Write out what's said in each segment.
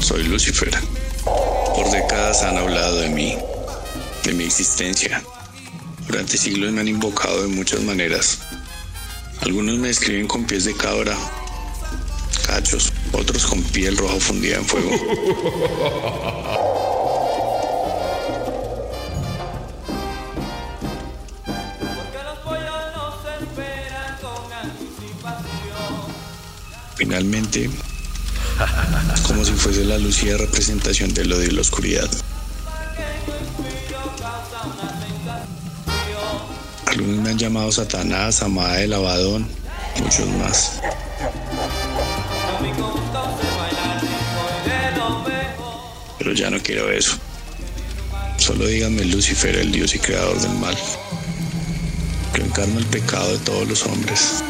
Soy Lucifer. Por décadas han hablado de mí, de mi existencia. Durante siglos me han invocado de muchas maneras. Algunos me describen con pies de cabra, cachos, otros con piel roja fundida en fuego. Finalmente, como si fuese la lucida representación del odio y la oscuridad. Algunos me han llamado Satanás, Amada de Lavadón, muchos más. Pero ya no quiero eso. Solo díganme Lucifer, el Dios y creador del mal, que encarna el pecado de todos los hombres.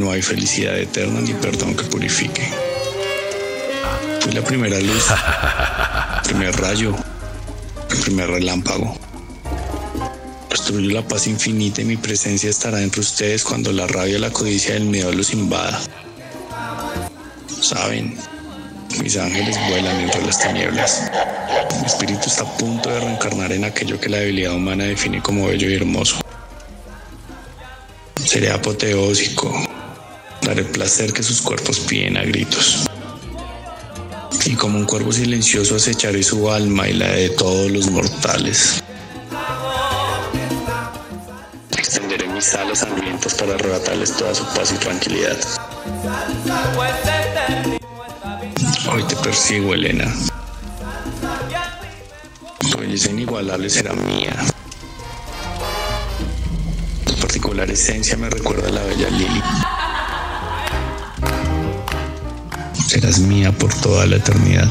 No hay felicidad eterna ni perdón que purifique. Fui la primera luz, el primer rayo, el primer relámpago. Construyo la paz infinita y mi presencia estará entre ustedes cuando la rabia, la codicia y el miedo los invada. Saben, mis ángeles vuelan entre las tinieblas. Mi espíritu está a punto de reencarnar en aquello que la debilidad humana define como bello y hermoso. Seré apoteósico. Daré placer que sus cuerpos piden a gritos. Y como un cuervo silencioso acecharé su alma y la de todos los mortales. Extenderé mis alas hambrientas para arrebatarles toda su paz y tranquilidad. Hoy te persigo, Elena. Tu belleza inigualable será mía. Tu particular esencia me recuerda a la bella Lily. Serás mía por toda la eternidad.